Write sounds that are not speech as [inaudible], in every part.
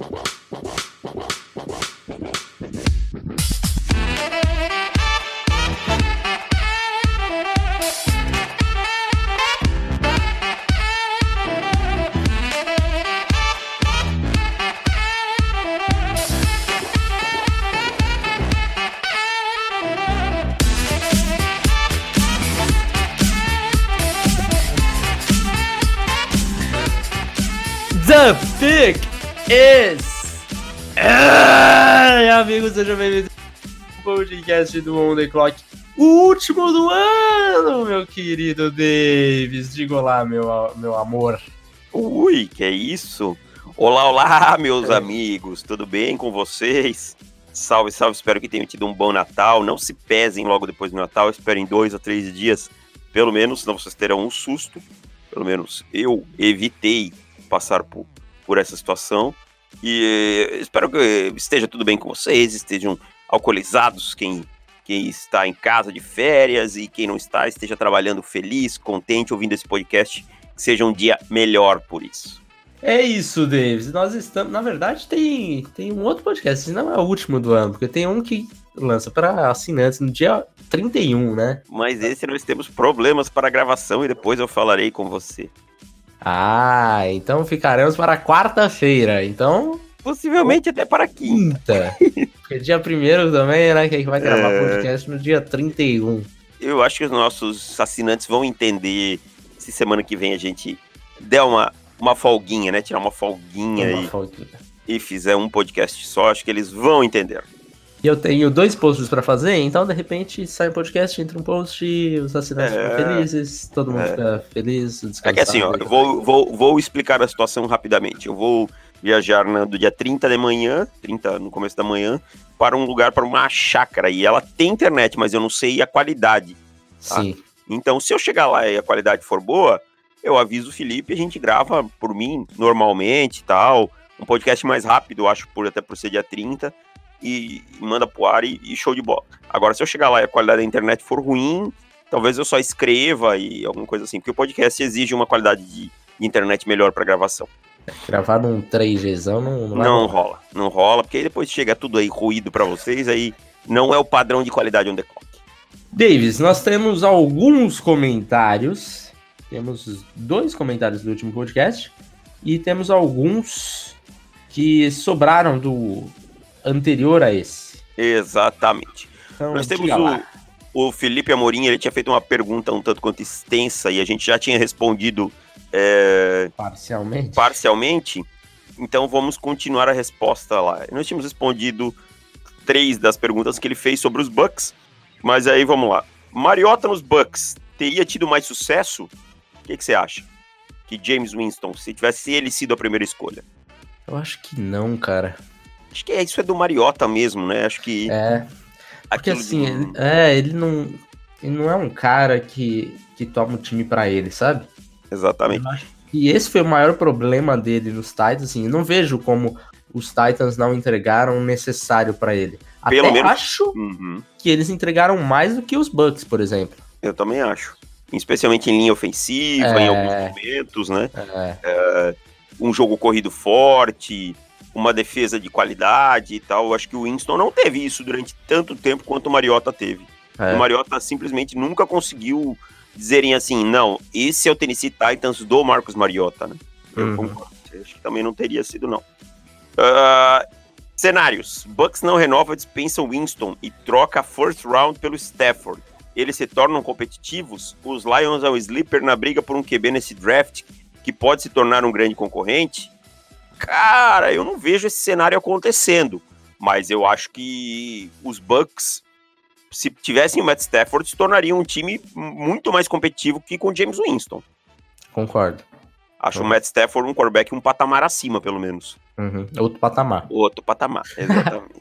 The Ai, amigos, sejam bem-vindos ao podcast do On The Clock. O último do ano, meu querido Davis. Diga olá, meu, meu amor. Ui, que é isso? Olá, olá, [laughs] meus amigos. Tudo bem com vocês? Salve, salve. Espero que tenham tido um bom Natal. Não se pesem logo depois do Natal. Esperem dois a três dias, pelo menos, senão vocês terão um susto. Pelo menos eu evitei passar por, por essa situação. E eh, espero que esteja tudo bem com vocês, estejam alcoolizados, quem, quem está em casa de férias e quem não está, esteja trabalhando feliz, contente, ouvindo esse podcast, que seja um dia melhor por isso. É isso, Davis. Nós estamos. Na verdade, tem, tem um outro podcast. Esse não é o último do ano, porque tem um que lança para assinantes no dia 31, né? Mas esse nós temos problemas para gravação e depois eu falarei com você. Ah, então ficaremos para quarta-feira. Então. Possivelmente até para quinta. [laughs] Porque dia primeiro também, né? Que a gente vai gravar é... podcast no dia 31. Eu acho que os nossos assinantes vão entender se semana que vem a gente der uma, uma folguinha, né? Tirar uma folguinha, uma e, folguinha. e fizer um podcast só. Acho que eles vão entender. E eu tenho dois posts para fazer, então de repente sai um podcast, entra um post, os assinantes é, ficam felizes, todo mundo é. fica feliz. É que assim, ó, eu vou, vou, vou explicar a situação rapidamente. Eu vou viajar no dia 30 de manhã, 30 no começo da manhã, para um lugar, para uma chácara. E ela tem internet, mas eu não sei a qualidade. Tá? Sim. Então, se eu chegar lá e a qualidade for boa, eu aviso o Felipe, a gente grava por mim normalmente e tal. Um podcast mais rápido, eu acho, por até por ser dia 30 e, manda pro ar e, e, show de bola. Agora, se eu chegar lá e a qualidade da internet for ruim, talvez eu só escreva e alguma coisa assim, porque o podcast exige uma qualidade de, de internet melhor para gravação. Gravar num 3Gzão não, não, não rola. Não rola, porque aí depois chega tudo aí ruído para vocês, aí não é o padrão de qualidade on the clock. Davis, nós temos alguns comentários. Temos dois comentários do último podcast e temos alguns que sobraram do anterior a esse. Exatamente. Então, Nós temos o, o, Felipe Amorim, ele tinha feito uma pergunta um tanto quanto extensa e a gente já tinha respondido é, parcialmente. parcialmente. Então vamos continuar a resposta lá. Nós tínhamos respondido três das perguntas que ele fez sobre os Bucks, mas aí vamos lá. Mariota nos Bucks teria tido mais sucesso? O que, que você acha? Que James Winston, se tivesse ele sido a primeira escolha? Eu acho que não, cara. Acho que é, isso é do Mariota mesmo, né? Acho que. É. Porque assim, de... ele, é, ele não. Ele não é um cara que, que toma o time para ele, sabe? Exatamente. E esse foi o maior problema dele nos Titans, assim, eu não vejo como os Titans não entregaram o necessário para ele. Pelo Até menos... acho uhum. que eles entregaram mais do que os Bucks, por exemplo. Eu também acho. Especialmente em linha ofensiva, é... em alguns momentos, né? É... É... um jogo corrido forte, uma defesa de qualidade e tal. Eu acho que o Winston não teve isso durante tanto tempo quanto o Mariota teve. É. O Mariota simplesmente nunca conseguiu dizerem assim, não, esse é o Tennessee Titans do Marcos Mariota, né? Eu uhum. concordo. Acho que também não teria sido, não. Uh, cenários. Bucks não renova, dispensa o Winston e troca a first round pelo Stafford. Eles se tornam competitivos. Os Lions é o sleeper na briga por um QB nesse draft, que pode se tornar um grande concorrente. Cara, eu não vejo esse cenário acontecendo. Mas eu acho que os Bucks, se tivessem o Matt Stafford, se tornariam um time muito mais competitivo que com o James Winston. Concordo. Acho o Matt Stafford um quarterback um patamar acima, pelo menos. Uhum. Outro patamar. Outro patamar, [laughs] exatamente.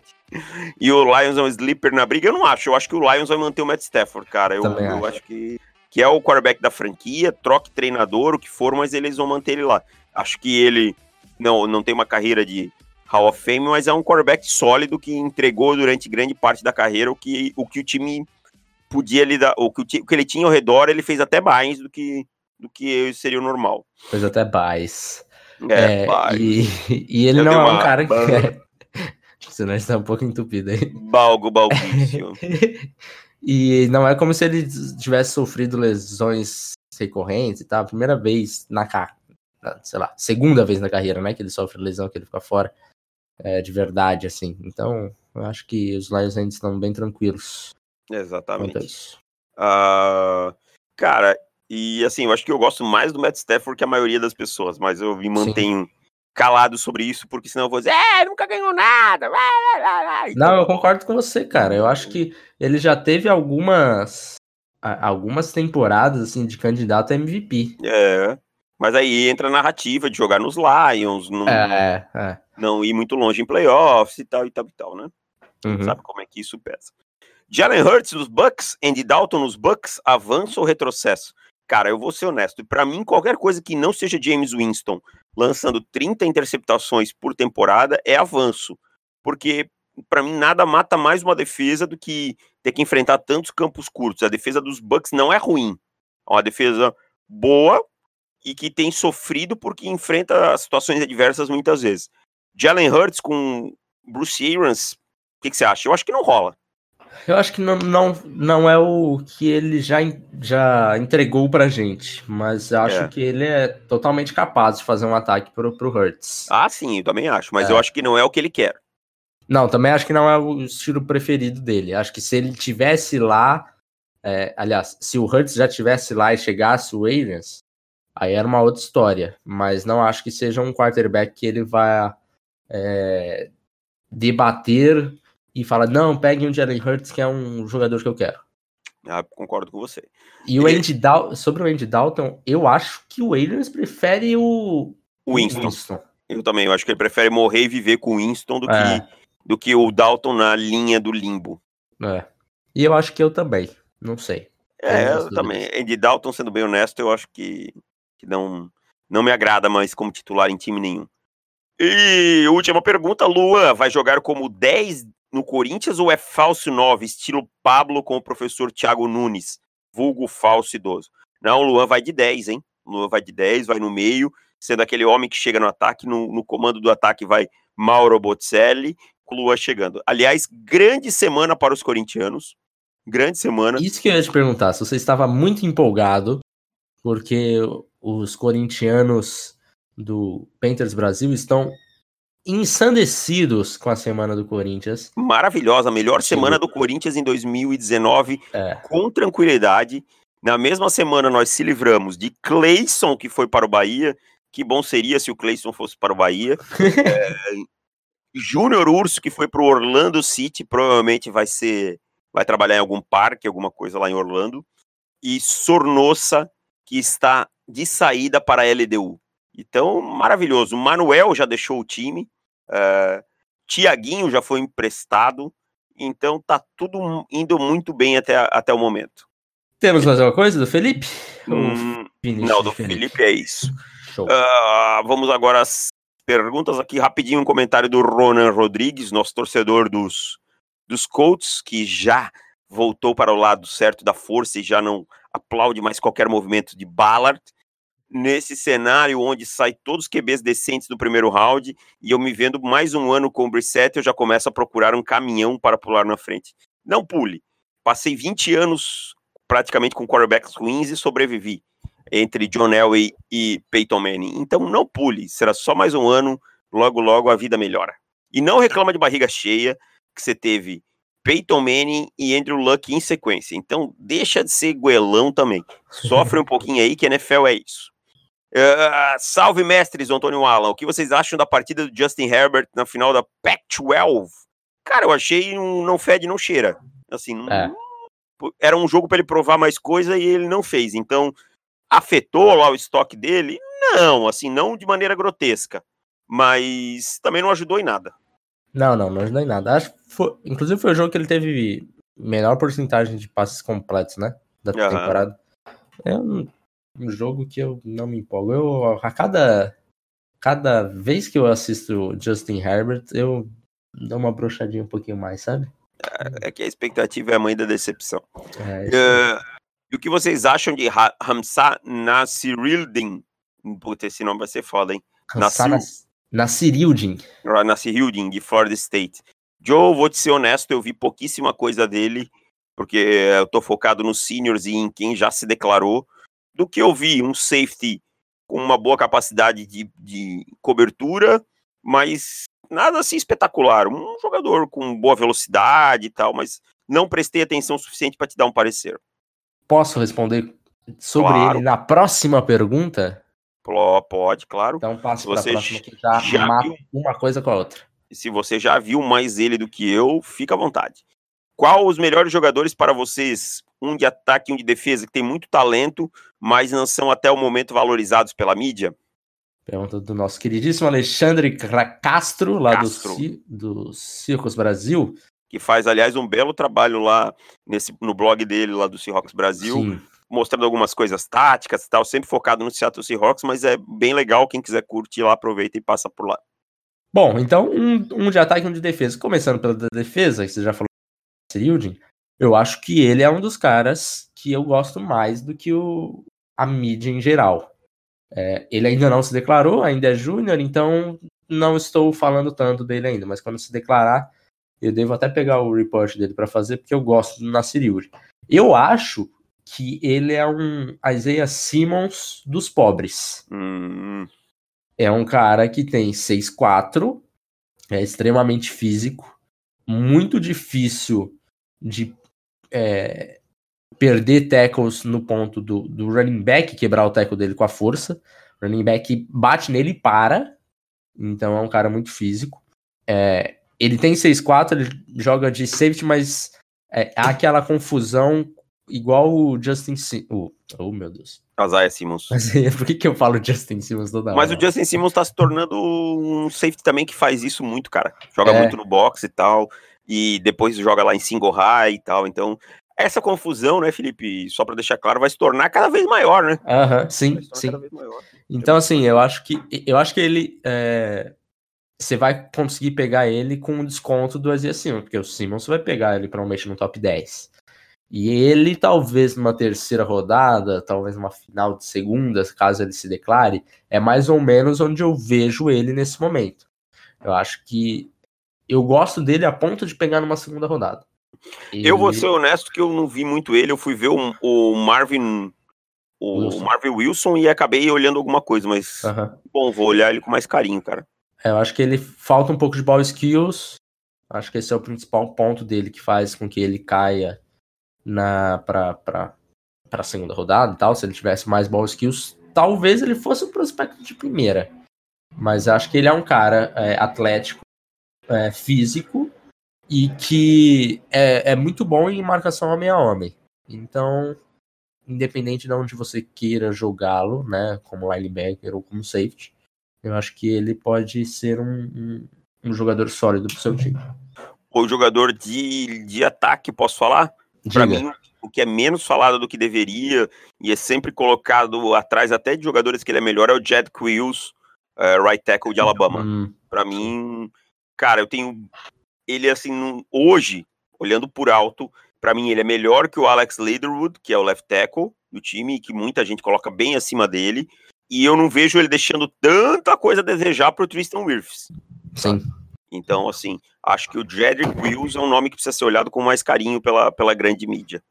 e o Lions é um sleeper na briga? Eu não acho. Eu acho que o Lions vai manter o Matt Stafford, cara. Eu, eu acho. acho que, que é o quarterback da franquia, troque treinador, o que for, mas eles vão manter ele lá. Acho que ele não, não tem uma carreira de Hall of Fame, mas é um quarterback sólido que entregou durante grande parte da carreira o que o, que o time podia lidar, o que, o, o que ele tinha ao redor, ele fez até mais do que, do que seria o normal. Fez até mais. É, é e, [laughs] e, ele eu não é um cara que. Senão [laughs] está um pouco entupido aí. Balgo, balguício. [laughs] e não é como se ele tivesse sofrido lesões recorrentes e tal. Primeira vez na sei lá, segunda vez na carreira, né? Que ele sofre lesão, que ele fica fora é, de verdade, assim. Então, eu acho que os Lions ainda estão bem tranquilos. Exatamente. Uh, cara, e assim, eu acho que eu gosto mais do Matt Stafford que a maioria das pessoas, mas eu me mantenho Sim. calado sobre isso, porque senão eu vou dizer, é, nunca ganhou nada. Não, eu concordo com você, cara. Eu acho que ele já teve algumas algumas temporadas assim de candidato a MVP. É. Mas aí entra a narrativa de jogar nos Lions, não, é, é. não ir muito longe em playoffs e tal e tal e tal, né? Uhum. Sabe como é que isso pesa. Jalen Hurts nos Bucks, Andy Dalton nos Bucks, avanço ou retrocesso? Cara, eu vou ser honesto. Para mim, qualquer coisa que não seja James Winston lançando 30 interceptações por temporada é avanço. Porque, para mim, nada mata mais uma defesa do que ter que enfrentar tantos campos curtos. A defesa dos Bucks não é ruim. É uma defesa boa e que tem sofrido porque enfrenta situações adversas muitas vezes. Jalen Hurts com Bruce Arians, o que, que você acha? Eu acho que não rola. Eu acho que não, não, não é o que ele já, já entregou pra gente, mas eu acho é. que ele é totalmente capaz de fazer um ataque pro, pro Hurts. Ah, sim, eu também acho, mas é. eu acho que não é o que ele quer. Não, também acho que não é o estilo preferido dele. Acho que se ele tivesse lá, é, aliás, se o Hurts já tivesse lá e chegasse o Williams, aí era uma outra história. Mas não acho que seja um quarterback que ele vai é, debater e fala: não, pegue um Jalen Hurts, que é um jogador que eu quero. Ah, concordo com você. E o Andy Dalton, sobre o Andy Dalton, eu acho que o Williams prefere o, o Winston. Winston. Eu também, eu acho que ele prefere morrer e viver com o Winston do, é. que, do que o Dalton na linha do limbo. É. E eu acho que eu também, não sei. É, eu, também. Andy Dalton, sendo bem honesto, eu acho que, que não, não me agrada mais como titular em time nenhum. E última pergunta, Luan, vai jogar como 10 no Corinthians ou é falso 9, estilo Pablo com o professor Thiago Nunes, vulgo falso idoso? Não, Luan vai de 10, hein? Luan vai de 10, vai no meio, sendo aquele homem que chega no ataque, no, no comando do ataque vai Mauro Bocelli, com Luan chegando. Aliás, grande semana para os corintianos, grande semana. Isso que eu ia te perguntar, se você estava muito empolgado, porque os corintianos do Panthers Brasil estão ensandecidos com a semana do Corinthians. Maravilhosa, melhor semana do Corinthians em 2019, é. com tranquilidade. Na mesma semana nós se livramos de Cleison, que foi para o Bahia. Que bom seria se o Cleison fosse para o Bahia. [laughs] é, Júnior Urso, que foi para o Orlando City, provavelmente vai ser. Vai trabalhar em algum parque, alguma coisa lá em Orlando. E Sornossa, que está de saída para a LDU. Então, maravilhoso. O Manuel já deixou o time. Uh, Tiaguinho já foi emprestado. Então tá tudo indo muito bem até, até o momento. Temos mais alguma coisa do Felipe? Hum, não, do Felipe? Felipe é isso. Uh, vamos agora às perguntas aqui rapidinho. Um comentário do Ronan Rodrigues, nosso torcedor dos, dos Colts, que já voltou para o lado certo da força e já não aplaude mais qualquer movimento de Ballard nesse cenário onde sai todos os QBs decentes do primeiro round e eu me vendo mais um ano com o Brissett, eu já começo a procurar um caminhão para pular na frente. Não pule. Passei 20 anos praticamente com quarterbacks ruins e sobrevivi entre John Elway e Peyton Manning. Então não pule, será só mais um ano, logo logo a vida melhora. E não reclama de barriga cheia, que você teve Peyton Manning e Andrew Luck em sequência. Então deixa de ser goelão também. Sofre um [laughs] pouquinho aí que a NFL é isso. Uh, salve, mestres, Antônio Alan. O que vocês acham da partida do Justin Herbert na final da Pac-12? Cara, eu achei um não fede, não cheira. Assim, é. era um jogo para ele provar mais coisa e ele não fez. Então, afetou lá o estoque dele? Não, assim, não de maneira grotesca. Mas também não ajudou em nada. Não, não, não ajudou em nada. Acho foi, inclusive foi o jogo que ele teve menor porcentagem de passes completos, né? Da uhum. temporada. Eu um jogo que eu não me empolgo. Eu, a cada, cada vez que eu assisto Justin Herbert, eu dou uma brochadinha um pouquinho mais, sabe? É, é que a expectativa é a mãe da decepção. É, uh, e o que vocês acham de Hamza Nasiruddin? Puta, esse nome vai ser foda, hein? Nasir Hilding. Nasir Hilding, de Florida State. Joe, vou te ser honesto, eu vi pouquíssima coisa dele, porque eu tô focado nos seniors e em quem já se declarou. Do que eu vi, um safety com uma boa capacidade de, de cobertura, mas nada assim espetacular. Um jogador com boa velocidade e tal, mas não prestei atenção suficiente para te dar um parecer. Posso responder sobre claro. ele na próxima pergunta? Pode, claro. Então passo para a próxima que já, já viu... uma coisa com a outra. Se você já viu mais ele do que eu, fica à vontade. Qual os melhores jogadores para vocês? Um de ataque e um de defesa, que tem muito talento, mas não são até o momento valorizados pela mídia? Pergunta do nosso queridíssimo Alexandre Castro, lá Castro. Do, do Circos Brasil. Que faz, aliás, um belo trabalho lá nesse, no blog dele, lá do Seahawks Brasil. Sim mostrando algumas coisas táticas e tal, sempre focado no Seattle Seahawks, mas é bem legal, quem quiser curtir lá, aproveita e passa por lá. Bom, então um, um de ataque e um de defesa. Começando pela defesa, que você já falou, Yildin, eu acho que ele é um dos caras que eu gosto mais do que o, a mídia em geral. É, ele ainda não se declarou, ainda é júnior, então não estou falando tanto dele ainda, mas quando se declarar, eu devo até pegar o report dele para fazer, porque eu gosto do Nasir Yildin. Eu acho que ele é um Isaiah Simmons dos pobres. Hum. É um cara que tem 6'4, é extremamente físico, muito difícil de é, perder tackles no ponto do, do running back, quebrar o tackle dele com a força. O running back bate nele e para. Então é um cara muito físico. É, ele tem 6'4, ele joga de safety, mas é, há aquela confusão igual o Justin Simmons. Oh, oh, meu Deus. Isaiah Simmons. Mas [laughs] por que, que eu falo Justin Simmons toda hora? Mas o Justin Simmons tá se tornando um safety também que faz isso muito, cara. Joga é. muito no box e tal. E depois joga lá em single high e tal. Então, essa confusão, né, Felipe? Só para deixar claro, vai se tornar cada vez maior, né? Uh -huh, sim, sim. Então, assim, eu acho que eu acho que ele. É... Você vai conseguir pegar ele com um desconto do Isaiah Simmons, porque o Simmons vai pegar ele provavelmente no top 10. E ele, talvez numa terceira rodada, talvez numa final de segunda, caso ele se declare, é mais ou menos onde eu vejo ele nesse momento. Eu acho que eu gosto dele a ponto de pegar numa segunda rodada. E... Eu vou ser honesto que eu não vi muito ele, eu fui ver o, o Marvin o Wilson. Marvin Wilson e acabei olhando alguma coisa, mas bom, vou olhar ele com mais carinho, cara. É, eu acho que ele falta um pouco de ball skills. Acho que esse é o principal ponto dele que faz com que ele caia na para a segunda rodada e tal, se ele tivesse mais ball skills, talvez ele fosse um prospecto de primeira. Mas acho que ele é um cara é, atlético, é, físico e que é, é muito bom em marcação homem a homem. Então, independente de onde você queira jogá-lo, né, como linebacker ou como safety, eu acho que ele pode ser um, um, um jogador sólido para o seu time. O jogador de, de ataque, posso falar? Para mim, o que é menos falado do que deveria e é sempre colocado atrás até de jogadores que ele é melhor é o Jed Quills, uh, right tackle de Alabama. Hum. Para mim, cara, eu tenho ele assim hoje, olhando por alto, para mim ele é melhor que o Alex Leatherwood, que é o left tackle do time, que muita gente coloca bem acima dele, e eu não vejo ele deixando tanta coisa a desejar pro Tristan Wirfs. Sim. Então, assim, acho que o Jedrick Wills é um nome que precisa ser olhado com mais carinho pela, pela grande mídia.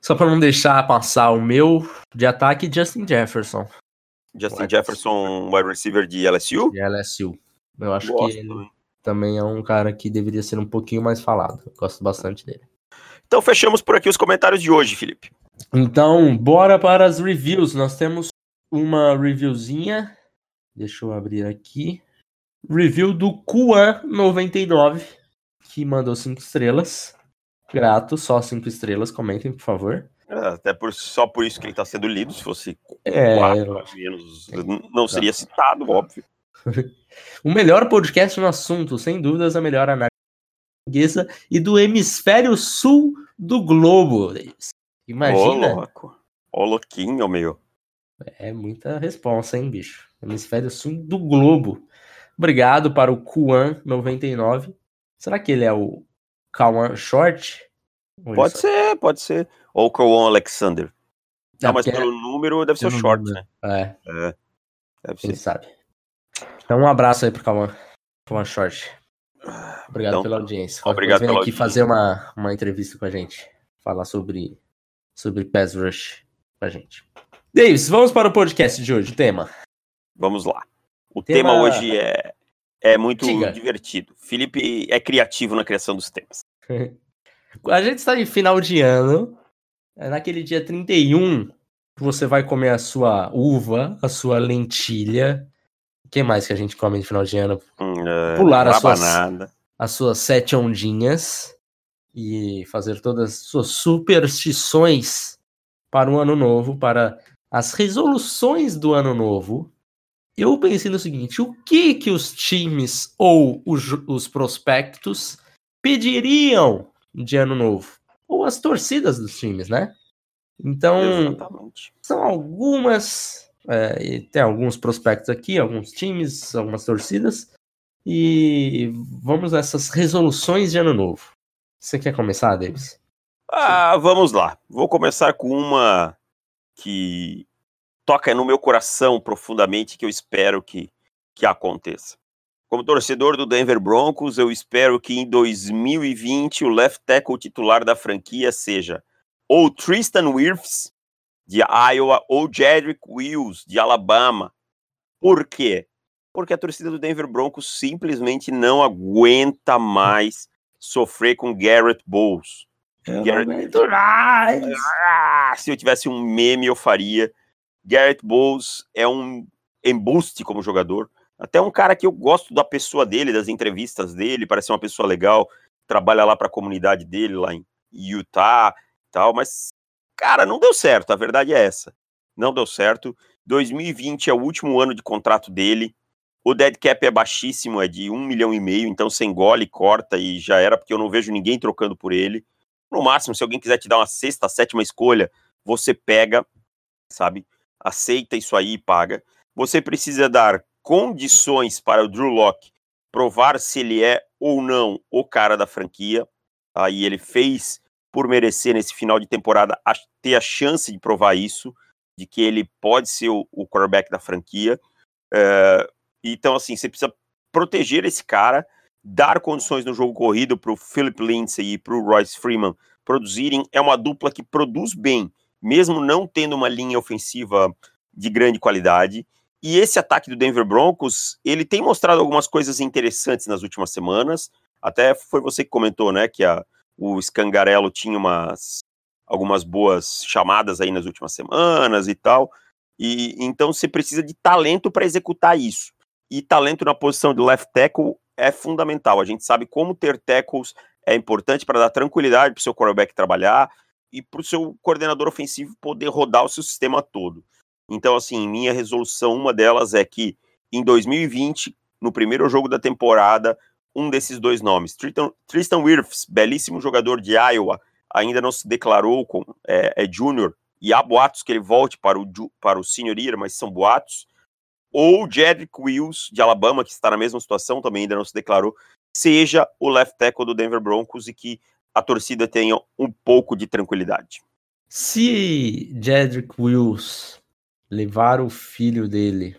Só para não deixar passar o meu de ataque, Justin Jefferson. Justin wide Jefferson, wide receiver de LSU? De LSU. Eu acho Gosto que ele também. também é um cara que deveria ser um pouquinho mais falado. Eu gosto bastante dele. Então fechamos por aqui os comentários de hoje, Felipe. Então, bora para as reviews. Nós temos uma reviewzinha. Deixa eu abrir aqui. Review do Kuan99, que mandou 5 estrelas. Grato, só 5 estrelas. Comentem, por favor. É, até por, só por isso que ele está sendo lido. Se fosse é, quatro, menos, não seria citado, óbvio. [laughs] o melhor podcast no assunto, sem dúvidas, a melhor análise portuguesa e do hemisfério sul do globo. Imagina. Ô, louco. Ô, louquinho, meu. É muita responsa, hein, bicho? Hemisfério sul do globo. Obrigado para o Kuan99. Será que ele é o Kawan Short? Pode ser, pode ser. Ou o Kawan Alexander. Não, mas pelo é... número deve ser o Short, número. né? É. é. Deve Quem ser. sabe. Então, um abraço aí pro Calma, Calma Short. Obrigado então, pela audiência. Obrigado pela aqui audiência. fazer uma, uma entrevista com a gente. Falar sobre, sobre Pass Rush com a gente. Davis, vamos para o podcast de hoje. O tema. Vamos lá. O tema, tema hoje é, é muito Diga. divertido. Felipe é criativo na criação dos temas. [laughs] a gente está em final de ano. É naquele dia 31, você vai comer a sua uva, a sua lentilha, o que mais que a gente come no final de ano? Uh, Pular as suas, as suas sete ondinhas e fazer todas as suas superstições para o ano novo, para as resoluções do ano novo. Eu pensei no seguinte: o que que os times ou os, os prospectos pediriam de ano novo? Ou as torcidas dos times, né? Então, Exatamente. são algumas é, tem alguns prospectos aqui, alguns times, algumas torcidas. E vamos nessas resoluções de ano novo. Você quer começar, Davis? Ah, vamos lá. Vou começar com uma que toca no meu coração profundamente, que eu espero que, que aconteça. Como torcedor do Denver Broncos, eu espero que em 2020 o left tackle titular da franquia seja ou Tristan Wirfs, de Iowa, ou Jedrick Wills, de Alabama. Por quê? Porque a torcida do Denver Broncos simplesmente não aguenta mais sofrer com Garrett Bowles. Eu Garrett... ah, se eu tivesse um meme, eu faria. Garrett Bowles é um embuste como jogador. Até um cara que eu gosto da pessoa dele, das entrevistas dele, parece uma pessoa legal, trabalha lá para a comunidade dele, lá em Utah tal, mas Cara, não deu certo, a verdade é essa. Não deu certo. 2020 é o último ano de contrato dele. O dead cap é baixíssimo, é de um milhão e meio, então você engole, corta e já era, porque eu não vejo ninguém trocando por ele. No máximo, se alguém quiser te dar uma sexta, sétima escolha, você pega, sabe? Aceita isso aí e paga. Você precisa dar condições para o Drew Locke provar se ele é ou não o cara da franquia. Aí ele fez por merecer nesse final de temporada a, ter a chance de provar isso, de que ele pode ser o, o quarterback da franquia. É, então, assim, você precisa proteger esse cara, dar condições no jogo corrido para o Philip Lindsay e para o Royce Freeman produzirem. É uma dupla que produz bem, mesmo não tendo uma linha ofensiva de grande qualidade. E esse ataque do Denver Broncos, ele tem mostrado algumas coisas interessantes nas últimas semanas. Até foi você que comentou, né, que a, o Scangarello tinha umas algumas boas chamadas aí nas últimas semanas e tal. E então você precisa de talento para executar isso. E talento na posição de left tackle é fundamental. A gente sabe como ter tackles é importante para dar tranquilidade para o seu quarterback trabalhar e para o seu coordenador ofensivo poder rodar o seu sistema todo. Então, assim, minha resolução, uma delas é que em 2020, no primeiro jogo da temporada, um desses dois nomes. Tristan, Tristan Wirfs, belíssimo jogador de Iowa, ainda não se declarou com é, é júnior, e há boatos que ele volte para o, para o senior year, mas são boatos. Ou Jedrick Wills, de Alabama, que está na mesma situação, também ainda não se declarou, seja o left tackle do Denver Broncos e que a torcida tenha um pouco de tranquilidade. Se Jedrick Wills levar o filho dele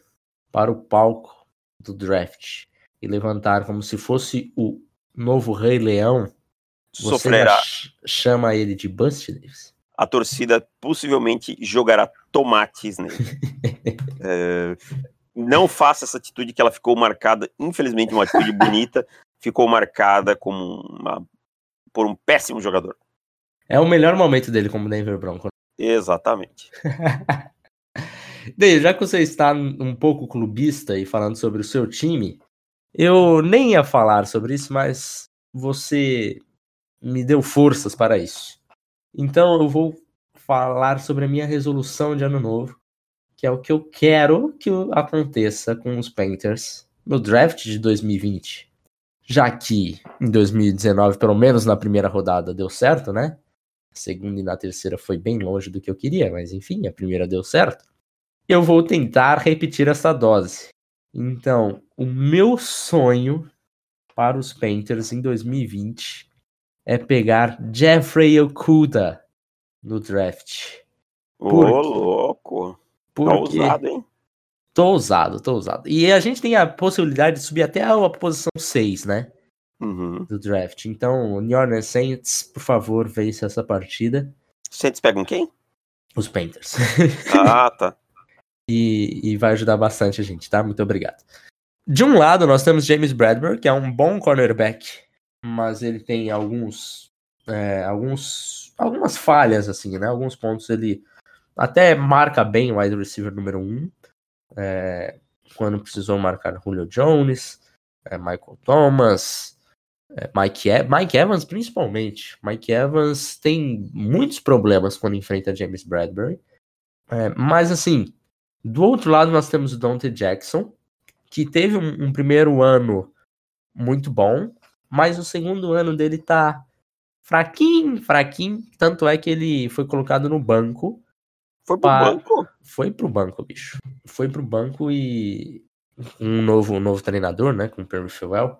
para o palco do draft e levantar como se fosse o novo Rei Leão, você Sofrerá. chama ele de Bust, Davis? A torcida possivelmente jogará tomates nele. [laughs] é, não faça essa atitude que ela ficou marcada, infelizmente, uma atitude bonita, ficou marcada como uma, por um péssimo jogador. É o melhor momento dele como Denver Bronco. Exatamente. [laughs] Daí, já que você está um pouco clubista e falando sobre o seu time, eu nem ia falar sobre isso, mas você me deu forças para isso. Então eu vou falar sobre a minha resolução de ano novo, que é o que eu quero que aconteça com os Panthers no draft de 2020. Já que em 2019, pelo menos na primeira rodada, deu certo, né? A segunda e na terceira foi bem longe do que eu queria, mas enfim, a primeira deu certo. Eu vou tentar repetir essa dose. Então, o meu sonho para os Panthers em 2020 é pegar Jeffrey Okuda no draft. Ô, louco. Por tá ousado, hein? Tô ousado, tô ousado. E a gente tem a possibilidade de subir até a posição 6, né? Uhum. Do draft. Então, New Orleans Saints, por favor, vence essa partida. Saints pegam quem? Os Panthers. Ah, tá. [laughs] e, e vai ajudar bastante a gente, tá? Muito obrigado. De um lado, nós temos James Bradbury, que é um bom cornerback, mas ele tem alguns, é, alguns, algumas falhas, assim, né? Alguns pontos ele até marca bem o wide receiver número 1, um, é, quando precisou marcar Julio Jones, é, Michael Thomas, é, Mike, e Mike Evans principalmente. Mike Evans tem muitos problemas quando enfrenta James Bradbury. É, mas assim, do outro lado nós temos o Dante Jackson, que teve um, um, primeiro ano muito bom, mas o segundo ano dele tá fraquinho, fraquinho. Tanto é que ele foi colocado no banco. Foi pro para... banco? Foi pro banco, bicho. Foi pro banco e um novo, um novo treinador, né, com o Perry Fewell.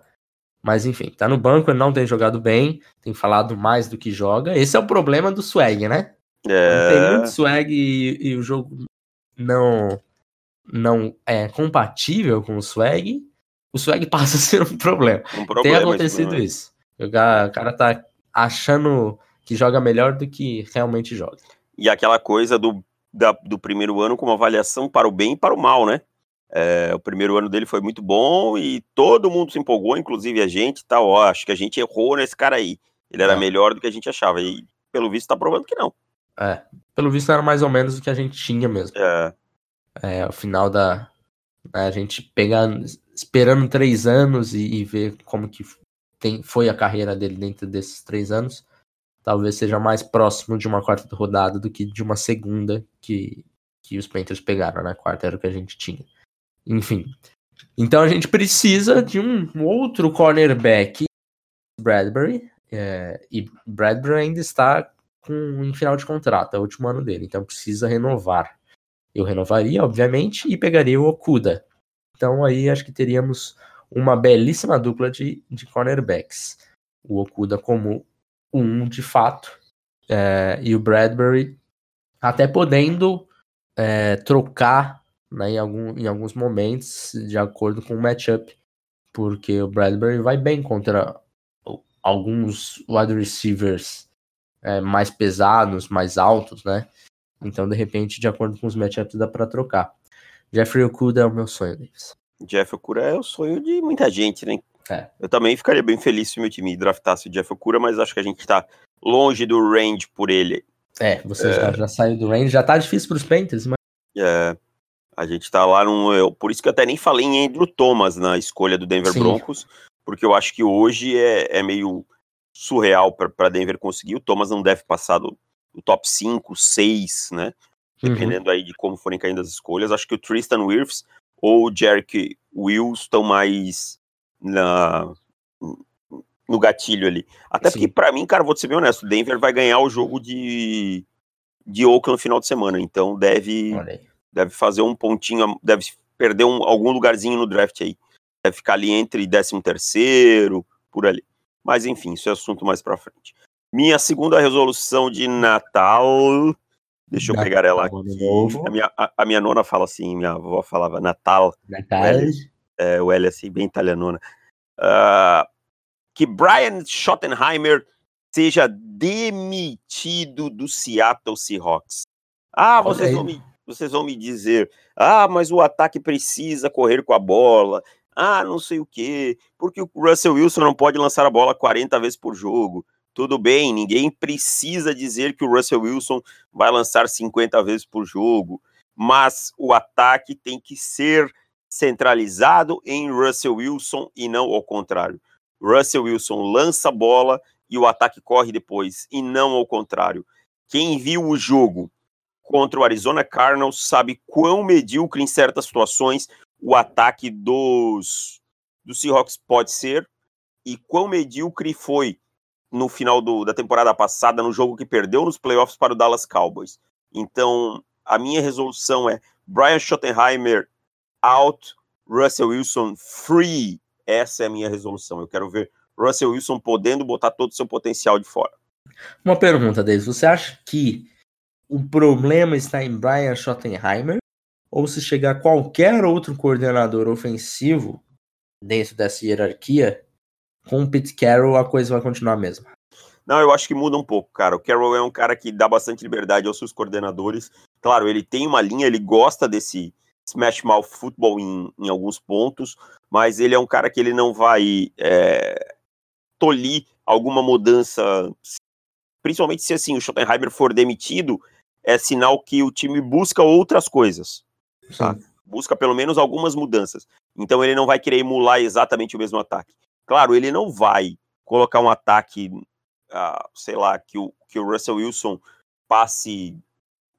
Mas enfim, tá no banco, ele não tem jogado bem, tem falado mais do que joga. Esse é o problema do swag, né? É... Tem muito swag e, e, o jogo não não é compatível com o swag. O swag [laughs] passa a ser um problema. Um problema tem acontecido isso. O cara, o cara tá achando que joga melhor do que realmente joga. E aquela coisa do, da, do primeiro ano com uma avaliação para o bem e para o mal, né? É, o primeiro ano dele foi muito bom e todo mundo se empolgou, inclusive a gente, tá, ó, acho que a gente errou nesse cara aí. Ele era é. melhor do que a gente achava. E pelo visto tá provando que não. É, pelo visto era mais ou menos o que a gente tinha mesmo. É. É, o final da. Né, a gente pegar, esperando três anos e, e, ver como que tem, foi a carreira dele dentro desses três anos, talvez seja mais próximo de uma quarta rodada do que de uma segunda que, que os Panthers pegaram, né? Quarta era o que a gente tinha. Enfim. Então a gente precisa de um outro cornerback, Bradbury, é, e Bradbury ainda está com, em final de contrato, é o último ano dele, então precisa renovar. Eu renovaria, obviamente, e pegaria o Okuda. Então aí acho que teríamos uma belíssima dupla de, de cornerbacks. O Okuda como um de fato, é, e o Bradbury até podendo é, trocar né, em, algum, em alguns momentos, de acordo com o matchup, porque o Bradbury vai bem contra alguns wide receivers é, mais pesados, mais altos, né? Então, de repente, de acordo com os matchups, dá para trocar. Jeffrey Okuda é o meu sonho, Davis. Jeff Okura é o sonho de muita gente, né? É. Eu também ficaria bem feliz se meu time draftasse o Jeff Okura, mas acho que a gente tá longe do range por ele. É, você é... Já, já, saiu do range, já tá difícil pros Panthers, mas... É, a gente tá lá num. Eu, por isso que eu até nem falei em Andrew Thomas na escolha do Denver Sim. Broncos, porque eu acho que hoje é, é meio surreal para Denver conseguir. O Thomas não deve passar do, do top 5, 6, né? Uhum. Dependendo aí de como forem caindo as escolhas. Acho que o Tristan Wirfs ou o Jerick Wills estão mais na, no gatilho ali. Até Sim. porque, para mim, cara, vou ser bem honesto, o Denver vai ganhar o jogo de, de Oakland no final de semana, então deve Deve fazer um pontinho, deve perder um, algum lugarzinho no draft aí. Deve ficar ali entre 13 terceiro, por ali. Mas enfim, isso é assunto mais pra frente. Minha segunda resolução de Natal. Deixa eu Natal, pegar ela aqui. A minha, a, a, minha nona fala assim, minha avó falava Natal. Natal. É, o L assim, bem italianona. Uh, que Brian Schottenheimer seja demitido do Seattle Seahawks. Ah, vocês vão me vocês vão me dizer: ah, mas o ataque precisa correr com a bola. Ah, não sei o quê. Porque o Russell Wilson não pode lançar a bola 40 vezes por jogo. Tudo bem, ninguém precisa dizer que o Russell Wilson vai lançar 50 vezes por jogo. Mas o ataque tem que ser centralizado em Russell Wilson e não ao contrário. Russell Wilson lança a bola e o ataque corre depois, e não ao contrário. Quem viu o jogo contra o Arizona Cardinals sabe quão medíocre em certas situações o ataque dos, dos Seahawks pode ser e quão medíocre foi no final do, da temporada passada, no jogo que perdeu nos playoffs para o Dallas Cowboys. Então, a minha resolução é Brian Schottenheimer out, Russell Wilson free. Essa é a minha resolução. Eu quero ver Russell Wilson podendo botar todo o seu potencial de fora. Uma pergunta, Davis. Você acha que o problema está em Brian Schottenheimer ou se chegar qualquer outro coordenador ofensivo dentro dessa hierarquia, com o Pete Carroll a coisa vai continuar a mesma. Não, eu acho que muda um pouco, cara. O Carroll é um cara que dá bastante liberdade aos seus coordenadores. Claro, ele tem uma linha, ele gosta desse smash mouth football em, em alguns pontos, mas ele é um cara que ele não vai é, tolir alguma mudança, principalmente se assim o Schottenheimer for demitido, é sinal que o time busca outras coisas. Tá? Busca pelo menos algumas mudanças. Então ele não vai querer emular exatamente o mesmo ataque. Claro, ele não vai colocar um ataque, uh, sei lá, que o, que o Russell Wilson passe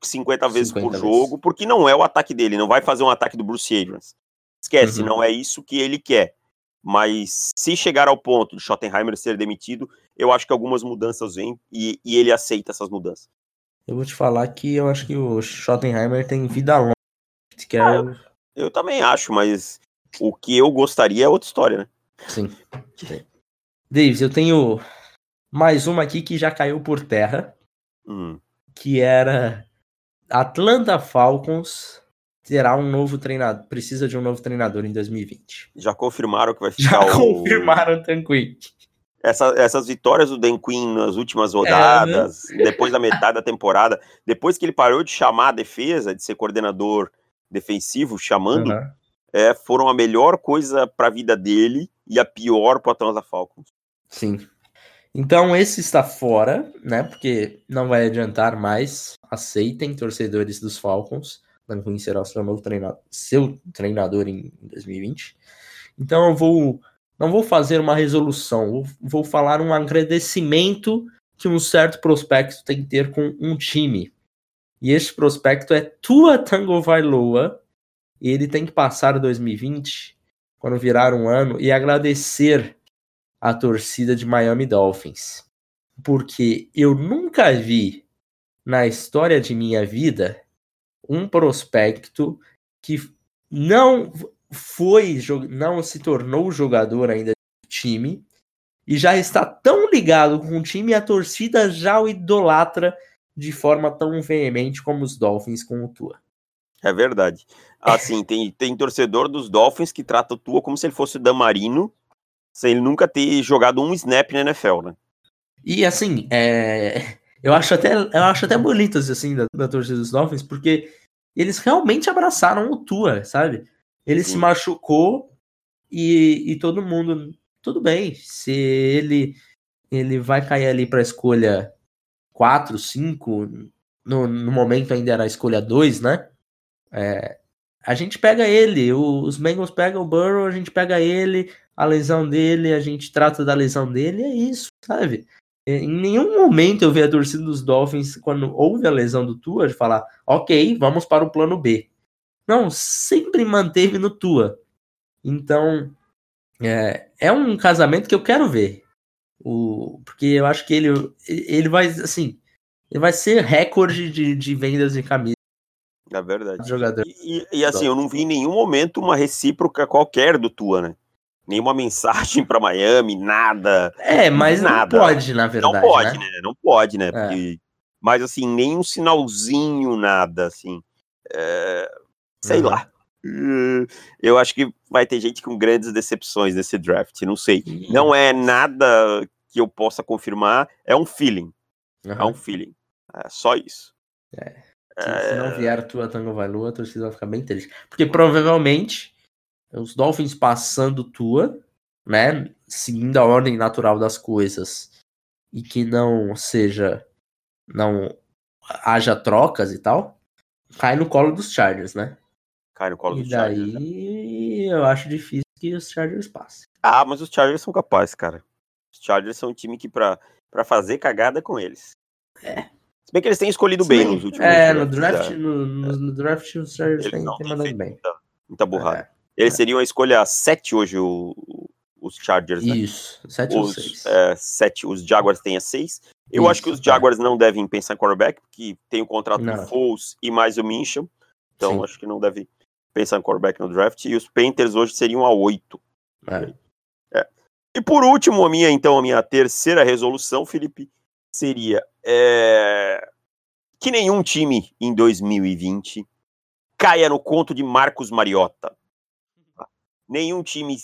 50 vezes 50 por vezes. jogo, porque não é o ataque dele, não vai fazer um ataque do Bruce Arians. Esquece, uhum. não é isso que ele quer. Mas se chegar ao ponto de Schottenheimer ser demitido, eu acho que algumas mudanças vêm e, e ele aceita essas mudanças. Eu vou te falar que eu acho que o Schottenheimer tem vida longa. Que é... ah, eu, eu, também acho, mas o que eu gostaria é outra história, né? Sim. Sim. Davis, eu tenho mais uma aqui que já caiu por terra. Hum. Que era Atlanta Falcons terá um novo treinador, precisa de um novo treinador em 2020. Já confirmaram que vai ficar Já o... confirmaram o Dan Quinn. Essa, essas vitórias do Dan Quinn nas últimas rodadas, é, né? depois da metade da temporada, depois que ele parou de chamar a defesa, de ser coordenador defensivo, chamando, uhum. é, foram a melhor coisa para a vida dele e a pior para o Atlanta Falcons. Sim. Então esse está fora, né? Porque não vai adiantar mais. Aceitem, torcedores dos Falcons. Dan Quinn será o seu treinador, seu treinador em 2020. Então eu vou, não vou fazer uma resolução, vou, vou falar um agradecimento que um certo prospecto tem que ter com um time. E esse prospecto é Tua Tango Vailoa. E ele tem que passar 2020, quando virar um ano, e agradecer a torcida de Miami Dolphins. Porque eu nunca vi na história de minha vida um prospecto que não foi, não se tornou jogador ainda do time e já está tão ligado com o time, a torcida já o idolatra de forma tão veemente como os Dolphins com o Tua. É verdade. Assim, tem, tem torcedor dos Dolphins que trata o Tua como se ele fosse o Damarino sem ele nunca ter jogado um snap na NFL, né? E assim, é... eu, acho até, eu acho até bonito assim, da, da torcida dos Dolphins, porque eles realmente abraçaram o Tua, sabe? Ele Sim. se machucou e, e todo mundo. Tudo bem, se ele ele vai cair ali para a escolha 4, 5, no, no momento ainda era a escolha 2, né? É, a gente pega ele, os Bengals pegam o Burrow, a gente pega ele, a lesão dele, a gente trata da lesão dele, é isso, sabe? Em nenhum momento eu vi a torcida dos Dolphins, quando houve a lesão do Tua, de falar, ok, vamos para o plano B. Não, sempre manteve no Tua. Então, é, é um casamento que eu quero ver. O, porque eu acho que ele, ele vai, assim, ele vai ser recorde de, de vendas de camisa. É verdade. Jogador. E, e, e assim, eu não vi em nenhum momento uma recíproca qualquer do Tua, né? nenhuma [laughs] mensagem para Miami, nada. É, mas nada. não pode, na verdade. Não pode, né? né? Não pode, né? É. Porque, mas assim, nenhum sinalzinho, nada, assim. É, sei uhum. lá. Eu acho que vai ter gente com grandes decepções nesse draft, não sei. Uhum. Não é nada que eu possa confirmar, é um feeling. Uhum. É um feeling. É só isso. É. Se, se não vier tua Tango Valua, a torcida vai ficar bem triste. Porque provavelmente os Dolphins passando tua, né? Seguindo a ordem natural das coisas e que não seja. não haja trocas e tal, cai no colo dos Chargers, né? Cai no colo e dos daí, Chargers. E né? eu acho difícil que os Chargers passem. Ah, mas os Chargers são capazes, cara. Os Chargers são um time que pra, pra fazer cagada é com eles. É. Se bem que eles têm escolhido Sim. bem nos últimos É, no draft, no, no, no, draft os Chargers têm, têm mandado bem. Muita, muita burrada. É. Eles seriam a escolha 7 hoje, o, os Chargers, né? Isso, 7 ou 6. É, 7, os Jaguars têm a 6. Eu Isso, acho que os tá. Jaguars não devem pensar em quarterback, porque tem o contrato não. do Foles e mais o Mincham. Então Sim. acho que não deve pensar em quarterback no draft. E os Panthers hoje seriam a 8. É. É. E por último, a minha, então, a minha terceira resolução, Felipe, seria é, que nenhum time em 2020 caia no conto de Marcos Mariota. Nenhum time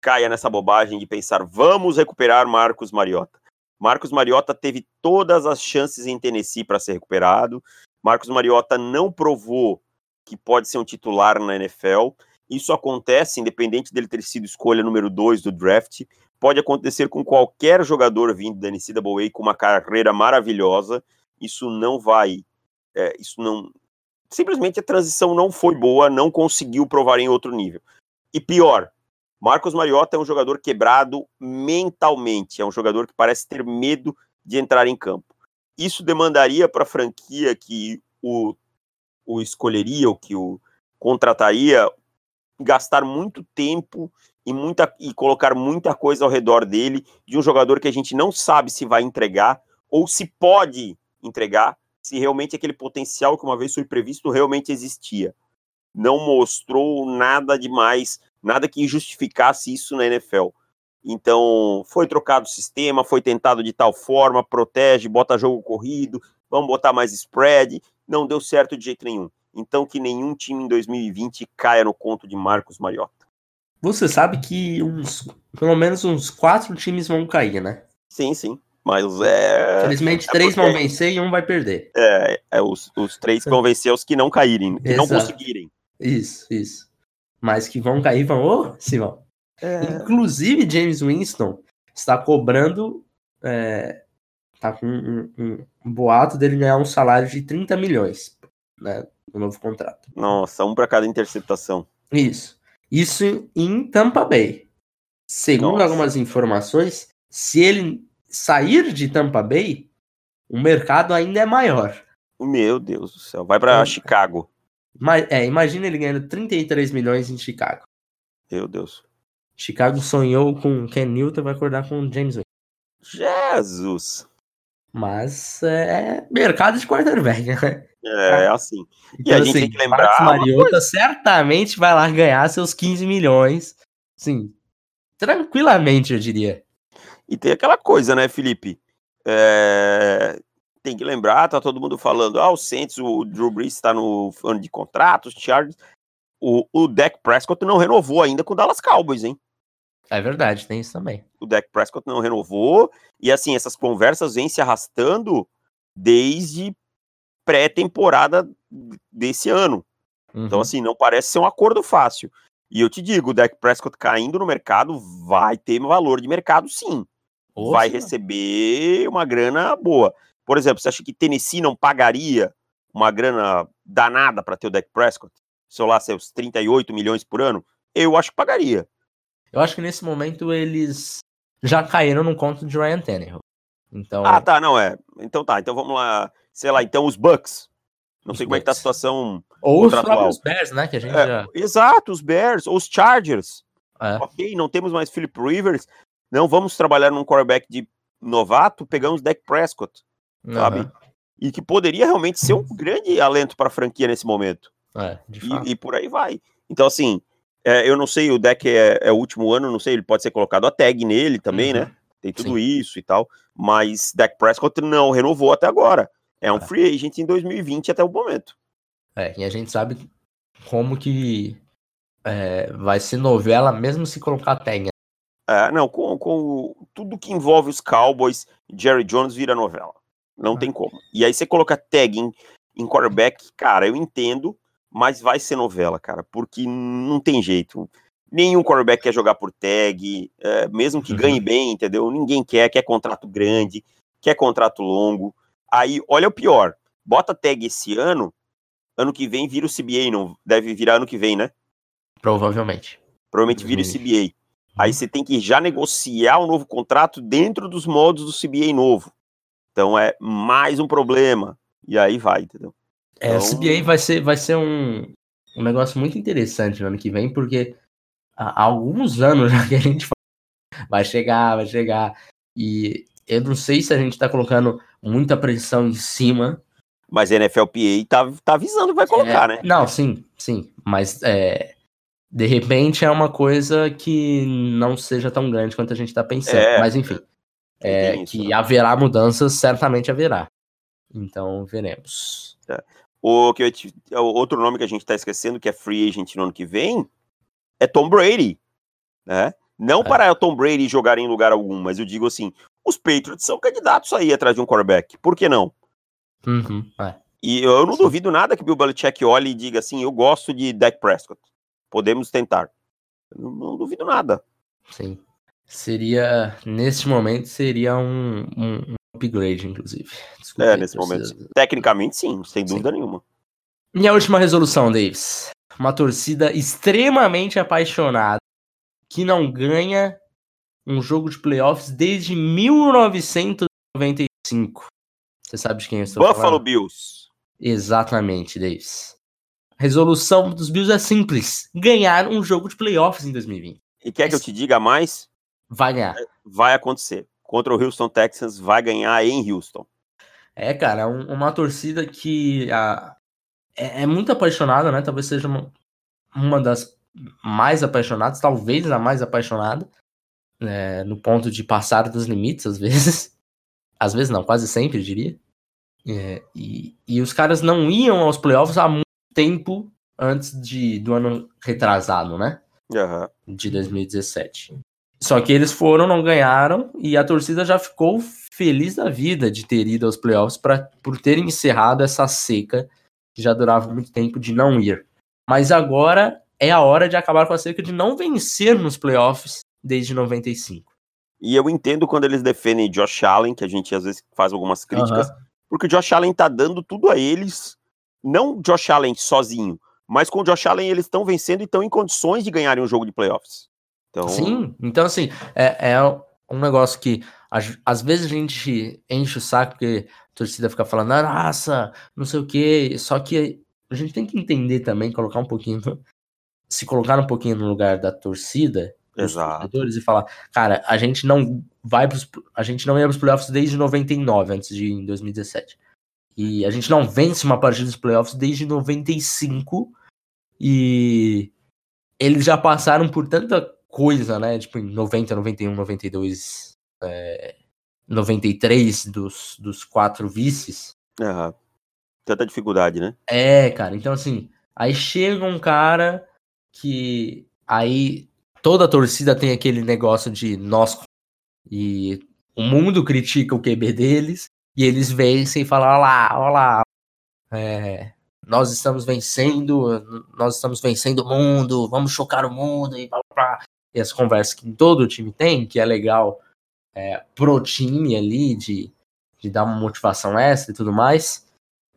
caia nessa bobagem de pensar, vamos recuperar Marcos Mariota. Marcos Mariota teve todas as chances em Tennessee para ser recuperado. Marcos Mariota não provou que pode ser um titular na NFL. Isso acontece independente dele ter sido escolha número 2 do draft. Pode acontecer com qualquer jogador vindo da NCAA com uma carreira maravilhosa. Isso não vai. É, isso não. Simplesmente a transição não foi boa, não conseguiu provar em outro nível. E pior, Marcos Mariota é um jogador quebrado mentalmente, é um jogador que parece ter medo de entrar em campo. Isso demandaria para a franquia que o, o escolheria, ou que o contrataria, gastar muito tempo e, muita, e colocar muita coisa ao redor dele, de um jogador que a gente não sabe se vai entregar ou se pode entregar, se realmente aquele potencial que uma vez foi previsto realmente existia. Não mostrou nada demais, nada que justificasse isso na NFL. Então, foi trocado o sistema, foi tentado de tal forma, protege, bota jogo corrido, vamos botar mais spread, não deu certo de jeito nenhum. Então, que nenhum time em 2020 caia no conto de Marcos Mariota. Você sabe que uns, pelo menos uns quatro times vão cair, né? Sim, sim. Mas é. Infelizmente, é três porque... vão vencer e um vai perder. É, é os, os três que vão vencer os que não caírem, que Exato. não conseguirem. Isso, isso. Mas que vão cair, vão. Ô, oh, Simão. É... Inclusive, James Winston está cobrando. É, tá com um, um, um, boato dele ganhar um salário de 30 milhões né, no novo contrato. Nossa, um para cada interceptação. Isso. Isso em Tampa Bay. Segundo Nossa. algumas informações, se ele sair de Tampa Bay, o mercado ainda é maior. Meu Deus do céu. Vai para então, Chicago. É, imagina ele ganhando 33 milhões em Chicago. Meu Deus. Chicago sonhou com Ken Newton, vai acordar com James Wayne. Jesus! Mas é mercado de quarterback, né? É, assim. Então, e a gente assim, tem que lembrar. Mariota certamente vai lá ganhar seus 15 milhões. Sim. Tranquilamente, eu diria. E tem aquela coisa, né, Felipe? É... Tem que lembrar, tá todo mundo falando, ah, o Saints, o Drew Brees está no ano de contrato, os Chargers. O, o Dak Prescott não renovou ainda com o Dallas Cowboys, hein? É verdade, tem isso também. O Dak Prescott não renovou. E assim, essas conversas vêm se arrastando desde pré-temporada desse ano. Então, uhum. Então, assim, não parece ser um acordo fácil. E eu te digo, o Dak Prescott caindo no mercado vai ter valor de mercado, sim. vai receber uma grana boa. Por exemplo, você acha que Tennessee não pagaria uma grana danada para ter o Dak Prescott? Sei lá, seus 38 milhões por ano? Eu acho que pagaria. Eu acho que nesse momento eles já caíram no conto de Ryan Tannehill. Então... Ah, tá, não é. Então tá, então vamos lá sei lá, então os Bucks. Não os sei Bucks. como é que tá a situação Ou os Bears, né, que a gente é, já... Exato, os Bears, ou os Chargers. É. Ok, não temos mais Philip Rivers, não vamos trabalhar num quarterback de novato, pegamos Dak Prescott, uhum. sabe? E que poderia realmente ser um grande alento para a franquia nesse momento. É, e, e, por aí vai. Então, assim, é, eu não sei, o deck é, é, o último ano, não sei, ele pode ser colocado a tag nele também, uhum. né? Tem tudo Sim. isso e tal. Mas Dak Prescott não renovou até agora. É um free agent em 2020 até o momento. É, e a gente sabe como que é, vai ser novela mesmo se colocar tenha. É, não, com, com tudo que envolve os Cowboys, Jerry Jones vira novela. Não é. tem como. E aí você coloca tag em, em quarterback, cara, eu entendo, mas vai ser novela, cara, porque não tem jeito. Nenhum quarterback quer jogar por tag, é, mesmo que uhum. ganhe bem, entendeu? Ninguém quer, quer contrato grande, quer contrato longo. Aí, olha o pior. Bota tag esse ano, ano que vem vira o CBA, não deve virar ano que vem, né? Provavelmente. Provavelmente vira o CBA. Aí você tem que já negociar um novo contrato dentro dos modos do CBA novo. Então é mais um problema. E aí vai, entendeu? É, então... o CBA vai ser, vai ser um, um negócio muito interessante no ano que vem, porque há alguns anos [laughs] já que a gente vai chegar, vai chegar. E eu não sei se a gente tá colocando muita pressão em cima. Mas a NFLPA tá, tá avisando que vai colocar, é, né? Não, sim, sim. Mas é, de repente é uma coisa que não seja tão grande quanto a gente tá pensando. É, mas enfim. É, que né? haverá mudanças, certamente haverá. Então veremos. É. O que eu, outro nome que a gente está esquecendo, que é free agent no ano que vem, é Tom Brady. Né? Não é. para o Tom Brady jogar em lugar algum, mas eu digo assim: os Patriots são candidatos aí atrás de um quarterback. Por que não? Uhum, é. E eu não Sim. duvido nada que Bill Belichick olhe e diga assim: eu gosto de Dak Prescott. Podemos tentar. Não, não duvido nada. Sim. Seria, nesse momento, seria um, um, upgrade, inclusive. Desculpa é, nesse momento. Tecnicamente, sim, sem dúvida sim. nenhuma. Minha última resolução, Davis. Uma torcida extremamente apaixonada que não ganha um jogo de playoffs desde 1995. Você sabe de quem eu estou Buffalo falando? Buffalo Bills. Exatamente, Davis. A resolução dos Bills é simples: ganhar um jogo de playoffs em 2020. E quer que eu te diga mais? Vai ganhar. Vai acontecer contra o Houston Texans vai ganhar em Houston. É, cara, um, uma torcida que a, é, é, muito apaixonada, né? Talvez seja uma, uma das mais apaixonadas, talvez a mais apaixonada, é, no ponto de passar dos limites, às vezes. Às vezes não, quase sempre, diria. É, e, e os caras não iam aos playoffs há muito tempo antes de, do ano retrasado, né? Uhum. De 2017. Só que eles foram, não ganharam, e a torcida já ficou feliz da vida de ter ido aos playoffs pra, por terem encerrado essa seca que já durava muito tempo de não ir. Mas agora é a hora de acabar com a seca de não vencer nos playoffs desde 95. E eu entendo quando eles defendem Josh Allen, que a gente às vezes faz algumas críticas, uhum. porque o Josh Allen tá dando tudo a eles, não Josh Allen sozinho, mas com o Josh Allen eles estão vencendo e estão em condições de ganharem um jogo de playoffs. Então... Sim, então assim, é, é um negócio que às, vezes a gente enche o saco porque a torcida fica falando, ah, nossa, não sei o que, só que a gente tem que entender também, colocar um pouquinho, se colocar um pouquinho no lugar da torcida, Exato. e falar, cara, a gente não vai pros, a gente não ia pros playoffs desde 99, antes de em 2017. E a gente não vence uma partida dos playoffs desde 95 e eles já passaram por tanta coisa, né? Tipo, em 90, 91, 92, é, 93 dos, dos quatro vices. Uhum. Tanta dificuldade, né? É, cara. Então, assim, aí chega um cara que aí toda a torcida tem aquele negócio de nós e o mundo critica o QB deles e eles vencem e falam, olha lá, olha lá, é, nós estamos vencendo, nós estamos vencendo o mundo, vamos chocar o mundo e blá, blá, blá. E as conversas que todo time tem, que é legal é, pro time ali, de, de dar uma motivação extra e tudo mais,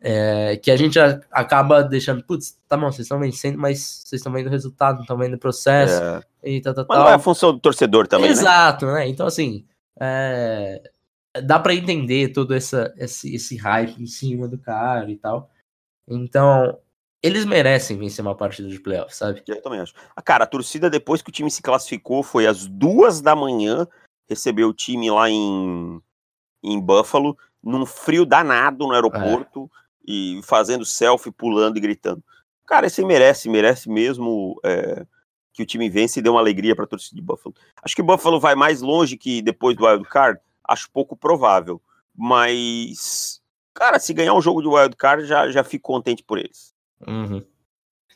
é, que a gente acaba deixando, putz, tá bom, vocês estão vencendo, mas vocês estão vendo o resultado, não estão vendo o processo, é. e tal, tal, mas não é a função do torcedor também, né? Exato, né? né? Então, assim, é, dá para entender todo essa, esse, esse hype em cima do cara e tal. Então, eles merecem vencer uma partida de playoff, sabe? Eu também acho. Ah, cara, a torcida, depois que o time se classificou, foi às duas da manhã, recebeu o time lá em, em Buffalo, num frio danado no aeroporto, é. E fazendo selfie, pulando e gritando. Cara, esse merece, merece mesmo é, que o time vence e dê uma alegria pra torcida de Buffalo. Acho que Buffalo vai mais longe que depois do Wild Card, acho pouco provável. Mas, cara, se ganhar um jogo de Wild Card, já, já fico contente por eles. Uhum.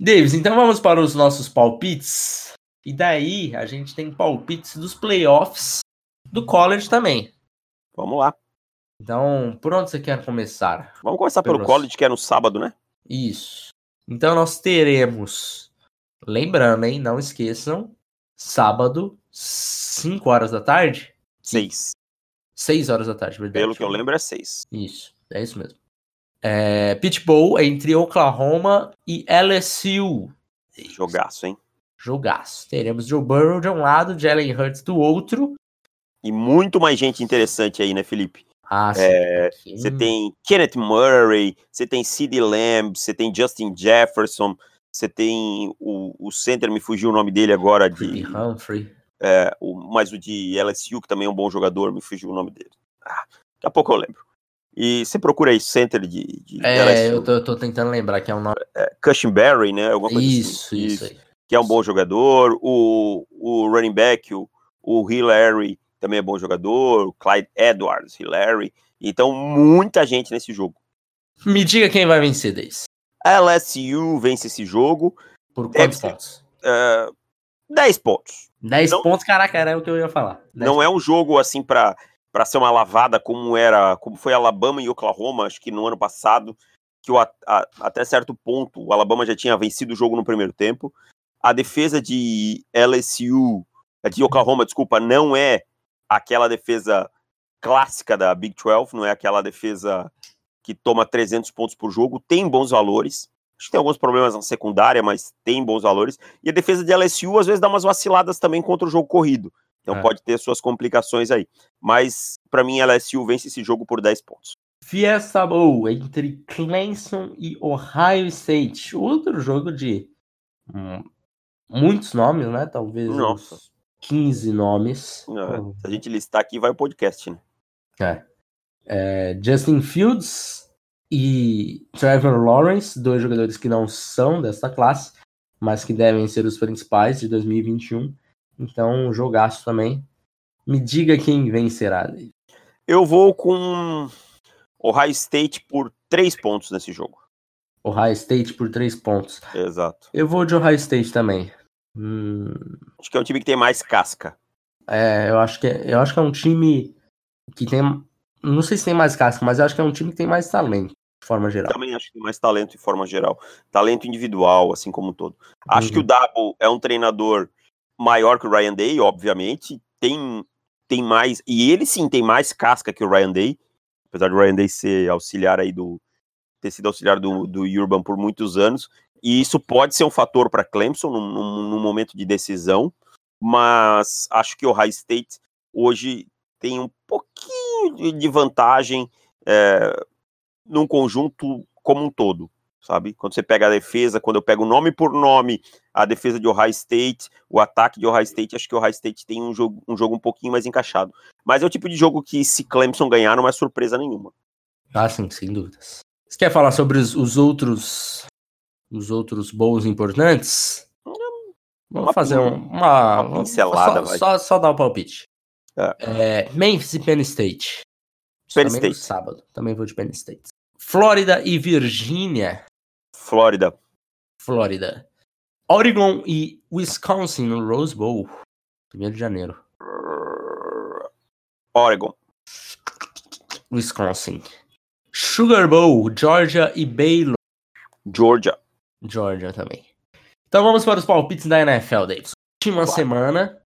Davis, então vamos para os nossos palpites. E daí a gente tem palpites dos playoffs do college também. Vamos lá. Então, por onde você quer começar? Vamos começar pelo, pelo college, que é no sábado, né? Isso. Então nós teremos. Lembrando, hein? Não esqueçam. Sábado, 5 horas da tarde? 6. 6 horas da tarde, verdade. Pelo que eu lembro, é 6. Isso, é isso mesmo é, Pitbull entre Oklahoma e LSU. Jogaço, hein? Jogaço. Teremos Joe Burrow de um lado, Jalen Hurts do outro. E muito mais gente interessante aí, né, Felipe? Ah, é, Você tem Kenneth Murray, você tem CeeDee Lamb, você tem Justin Jefferson, você tem o, o center, me fugiu o nome dele agora, de... Humphrey. É, o, mas o de LSU, que também é um bom jogador, me fugiu o nome dele. Ah, daqui a pouco eu lembro. E você procura aí Center de. de é, eu tô, eu tô, tentando lembrar que é um nome. É, Cushenberry, né? Alguma coisa isso, assim. isso, isso. Que é um bom jogador. O, o running back, o, o Hillary, também é bom jogador. O Clyde Edwards, Hillary. Então, muita gente nesse jogo. Me diga quem vai vencer, Deis. LSU vence esse jogo. Por quantos Deve pontos? Uh, 10 pontos. 10 não, pontos, caraca, era o que eu ia falar. Não pontos. é um jogo assim para para ser uma lavada como era, como foi Alabama e Oklahoma, acho que no ano passado, que o, a, até certo ponto o Alabama já tinha vencido o jogo no primeiro tempo. A defesa de LSU, de Oklahoma, desculpa, não é aquela defesa clássica da Big 12, não é aquela defesa que toma 300 pontos por jogo, tem bons valores. Acho que tem alguns problemas na secundária, mas tem bons valores. E a defesa de LSU às vezes dá umas vaciladas também contra o jogo corrido. Então é. pode ter suas complicações aí. Mas para mim LSU vence esse jogo por 10 pontos. Fiesta Bowl entre Clemson e Ohio State. Outro jogo de hum, muitos nomes, né? Talvez Nossa. uns 15 nomes. Não, se a gente listar aqui, vai o podcast, né? É. é. Justin Fields e Trevor Lawrence, dois jogadores que não são dessa classe, mas que devem ser os principais de 2021. Então, um jogaço também. Me diga quem vencerá. Eu vou com Ohio State por três pontos nesse jogo. Ohio State por três pontos. Exato. Eu vou de Ohio State também. Hum... Acho que é um time que tem mais casca. É, eu acho que é, eu acho que é um time que tem. Não sei se tem mais casca, mas eu acho que é um time que tem mais talento, de forma geral. Também acho que tem mais talento de forma geral. Talento individual, assim como um todo. Acho uhum. que o Dabo é um treinador maior que o Ryan Day, obviamente. Tem, tem mais. E ele sim tem mais casca que o Ryan Day. Apesar do Ryan Day ser auxiliar aí do. ter sido auxiliar do, do Urban por muitos anos. E isso pode ser um fator para Clemson num, num, momento de decisão, mas acho que o High State hoje tem um pouquinho de vantagem é, num conjunto como um todo, sabe? Quando você pega a defesa, quando eu pego nome por nome a defesa de Ohio State, o ataque de Ohio State, acho que o Ohio State tem um jogo, um jogo um pouquinho mais encaixado. Mas é o tipo de jogo que, se Clemson ganhar, não é surpresa nenhuma. Ah, sim, sem dúvidas. Você quer falar sobre os, os outros os outros bowls importantes, vamos uma, fazer uma, uma pincelada. Só, só, só, dar o um palpite. É. É, Memphis e Penn State. Penn também State. sábado. Também vou de Penn State. Flórida e Virgínia. Flórida. Flórida. Oregon e Wisconsin no Rose Bowl. 1 de janeiro. Oregon. Wisconsin. Sugar Bowl, Georgia e Baylor. Georgia. Georgia também. Então vamos para os palpites da NFL, Davis. Última semana,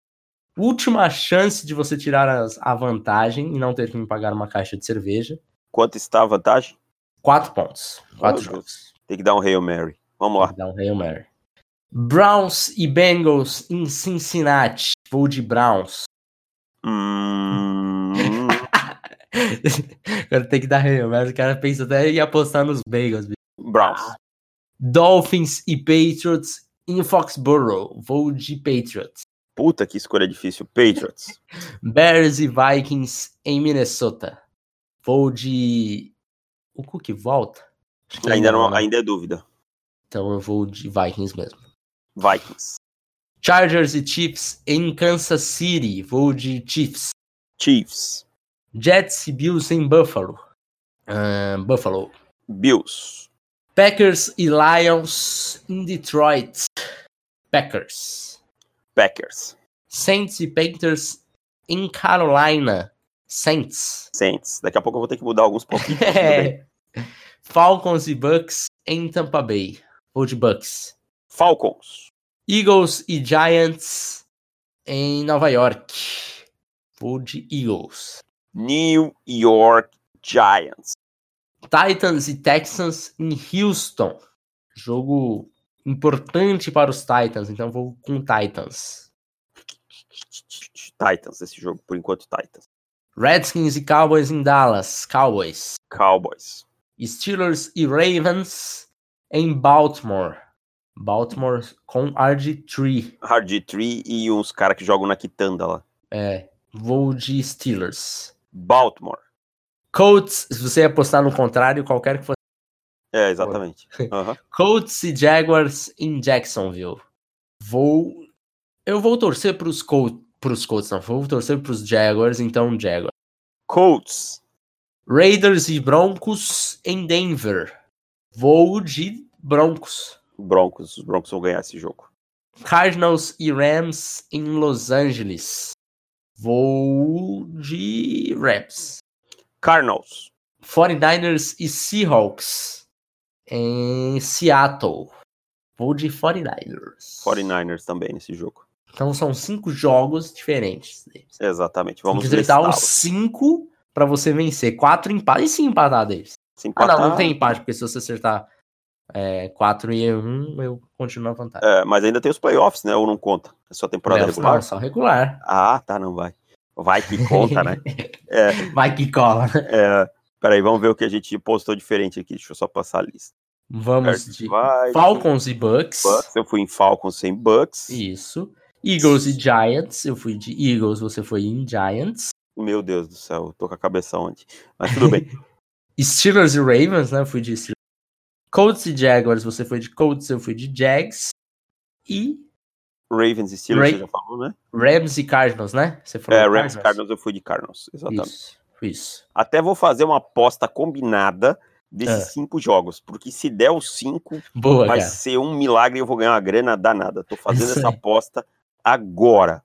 última chance de você tirar as, a vantagem e não ter que me pagar uma caixa de cerveja. Quanto está a vantagem? Quatro pontos. Quatro oh, jogos. Tem que dar um Hail Mary. Vamos lá. Tem que dar um Hail Mary. Browns e Bengals em Cincinnati. Vou de Browns. Hum... [laughs] Agora tem que dar Hail Mary. O cara pensa até em apostar nos Bengals. Browns. Dolphins e Patriots em Foxborough. Vou de Patriots. Puta que escolha difícil. Patriots. [laughs] Bears e Vikings em Minnesota. Vou de. O Cook volta? Ainda, não, não, ainda é dúvida. Então eu vou de Vikings mesmo. Vikings. Chargers e Chiefs em Kansas City. Vou de Chiefs. Chiefs. Jets e Bills em Buffalo. Uh, Buffalo. Bills. Packers e Lions em Detroit. Packers. Packers. Saints e Panthers em Carolina. Saints. Saints. Daqui a pouco eu vou ter que mudar alguns palpites. é. [laughs] Falcons e Bucks em Tampa Bay. Vou de Bucks. Falcons. Eagles e Giants em Nova York. Vou de Eagles. New York Giants. Titans e Texans em Houston. Jogo importante para os Titans, então vou com Titans. Titans, esse jogo, por enquanto, Titans. Redskins e Cowboys em Dallas. Cowboys. Cowboys. Steelers e Ravens em Baltimore. Baltimore com RG3. RG3 e uns caras que jogam na quitanda lá. É, vou de Steelers. Baltimore. Colts, se você apostar no contrário, qualquer que fosse. É, exatamente. Uhum. Colts e Jaguars em Jacksonville. Vou. Eu vou torcer para os Colts. Pros Colts, não. Vou torcer para os Jaguars, então Jaguars. Colts. Raiders e Broncos em Denver. Vou de Broncos. Broncos. Os Broncos vão ganhar esse jogo. Cardinals e Rams em Los Angeles. Vou de Rams. Cardinals. 49ers e Seahawks em Seattle. Vou de 49ers. 49ers também nesse jogo. Então são cinco jogos diferentes. Exatamente. Vamos ver. os cinco para você vencer. Quatro empates. E se empatar deles? Se empatar... Ah, não, não tem empate, porque se você acertar é, 4 e 1, eu continuo a vantagem. É, mas ainda tem os playoffs, né? Ou não conta? É só temporada playoffs regular? Não, só regular. Ah, tá, não vai. Vai que conta, né? [laughs] É, vai que cola. É, peraí, vamos ver o que a gente postou diferente aqui. Deixa eu só passar a lista. Vamos de vai, Falcons e Bucks. Bucks. Eu fui em Falcons sem Bucks. Isso. Eagles e Giants. Eu fui de Eagles, você foi em Giants. Meu Deus do céu, tô com a cabeça onde? Mas tudo bem. [laughs] Steelers e Ravens, né? Eu fui de Steelers. Colts e Jaguars, você foi de Colts, eu fui de Jags. E. Ravens e Steelers, Ra você já falou, né? Rams e Cardinals, né? Você falou é, Rams e Cardinals, eu fui de Cardinals, exatamente. Isso, isso. Até vou fazer uma aposta combinada desses ah. cinco jogos, porque se der os cinco, Boa, vai cara. ser um milagre e eu vou ganhar uma grana danada. Tô fazendo essa aposta agora.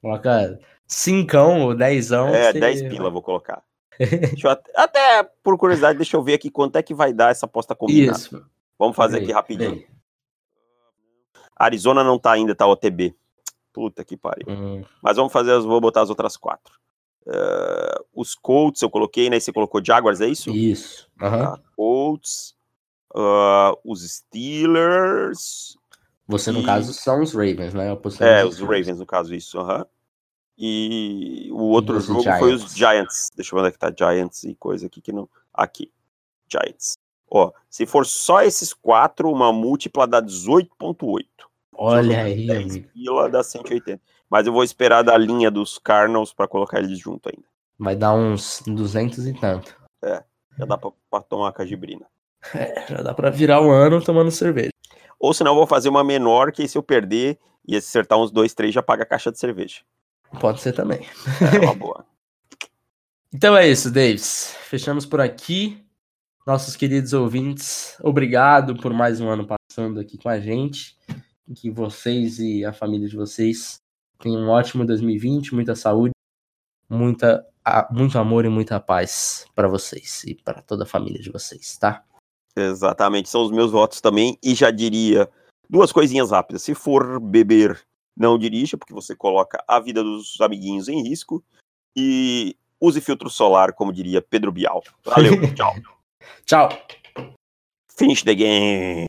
Coloca cincão ou dezão. É, você... dez pila vou colocar. [laughs] até, até, por curiosidade, deixa eu ver aqui quanto é que vai dar essa aposta combinada. Isso. Vamos fazer aqui rapidinho. Arizona não tá ainda, tá OTB. Puta que pariu. Uhum. Mas vamos fazer, vou botar as outras quatro. Uh, os Colts eu coloquei, né? Você colocou Jaguars, é isso? Isso. Uhum. Colts. Uh, os Steelers. Você, no e... caso, são os Ravens, né? É, os Ravens, no caso, isso. Uhum. E o outro jogo foi os Giants. Deixa eu ver onde é que tá Giants e coisa aqui que não. Aqui. Giants. Ó, se for só esses quatro, uma múltipla dá 18,8. Olha aí, amigo. Fila dá 180. Mas eu vou esperar da linha dos Cardinals para colocar eles junto ainda. Vai dar uns 200 e tanto. É, já dá pra, pra tomar a cajibrina. [laughs] É, já dá pra virar o um ano tomando cerveja. Ou senão eu vou fazer uma menor, que se eu perder e acertar uns dois, três, já paga a caixa de cerveja. Pode ser também. É uma boa. [laughs] então é isso, Davis. Fechamos por aqui. Nossos queridos ouvintes, obrigado por mais um ano passando aqui com a gente. Que vocês e a família de vocês tenham um ótimo 2020, muita saúde, muita, muito amor e muita paz para vocês e para toda a família de vocês, tá? Exatamente, são os meus votos também. E já diria duas coisinhas rápidas. Se for beber não dirija, porque você coloca a vida dos amiguinhos em risco. E use filtro solar, como diria Pedro Bial. Valeu, [laughs] tchau. Tchau. Finish the game.